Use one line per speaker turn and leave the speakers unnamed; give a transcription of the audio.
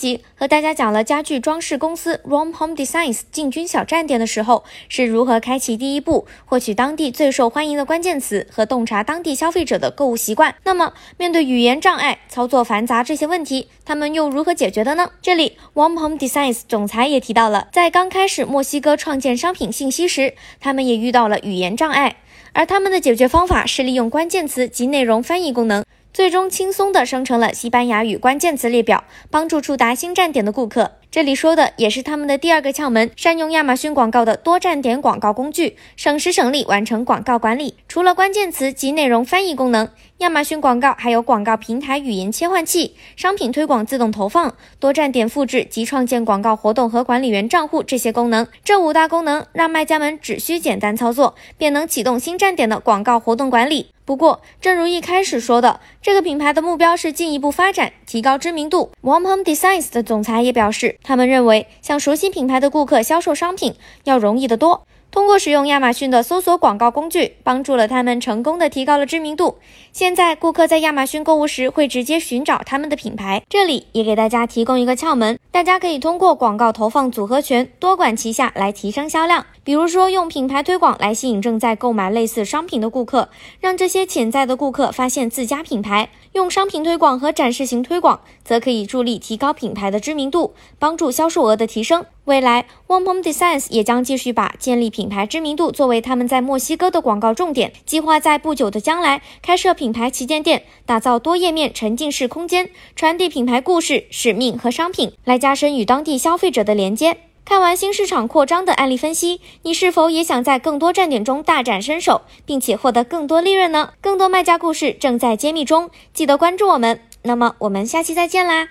集和大家讲了家具装饰公司 Rom Home Designs 进军小站点的时候是如何开启第一步，获取当地最受欢迎的关键词和洞察当地消费者的购物习惯。那么，面对语言障碍、操作繁杂这些问题，他们又如何解决的呢？这里 Rom Home Designs 总裁也提到了，在刚开始墨西哥创建商品信息时，他们也遇到了语言障碍，而他们的解决方法是利用关键词及内容翻译功能。最终轻松地生成了西班牙语关键词列表，帮助触达新站点的顾客。这里说的也是他们的第二个窍门：善用亚马逊广告的多站点广告工具，省时省力完成广告管理。除了关键词及内容翻译功能，亚马逊广告还有广告平台语言切换器、商品推广自动投放、多站点复制及创建广告活动和管理员账户这些功能。这五大功能让卖家们只需简单操作，便能启动新站点的广告活动管理。不过，正如一开始说的，这个品牌的目标是进一步发展、提高知名度。Warm Home Designs 的总裁也表示，他们认为向熟悉品牌的顾客销售商品要容易得多。通过使用亚马逊的搜索广告工具，帮助了他们成功的提高了知名度。现在，顾客在亚马逊购物时会直接寻找他们的品牌。这里也给大家提供一个窍门，大家可以通过广告投放组合拳，多管齐下来提升销量。比如说，用品牌推广来吸引正在购买类似商品的顾客，让这些潜在的顾客发现自家品牌；用商品推广和展示型推广，则可以助力提高品牌的知名度，帮助销售额的提升。未来，One Home Designs 也将继续把建立品牌知名度作为他们在墨西哥的广告重点，计划在不久的将来开设品牌旗舰店，打造多页面沉浸式空间，传递品牌故事、使命和商品，来加深与当地消费者的连接。看完新市场扩张的案例分析，你是否也想在更多站点中大展身手，并且获得更多利润呢？更多卖家故事正在揭秘中，记得关注我们。那么，我们下期再见啦！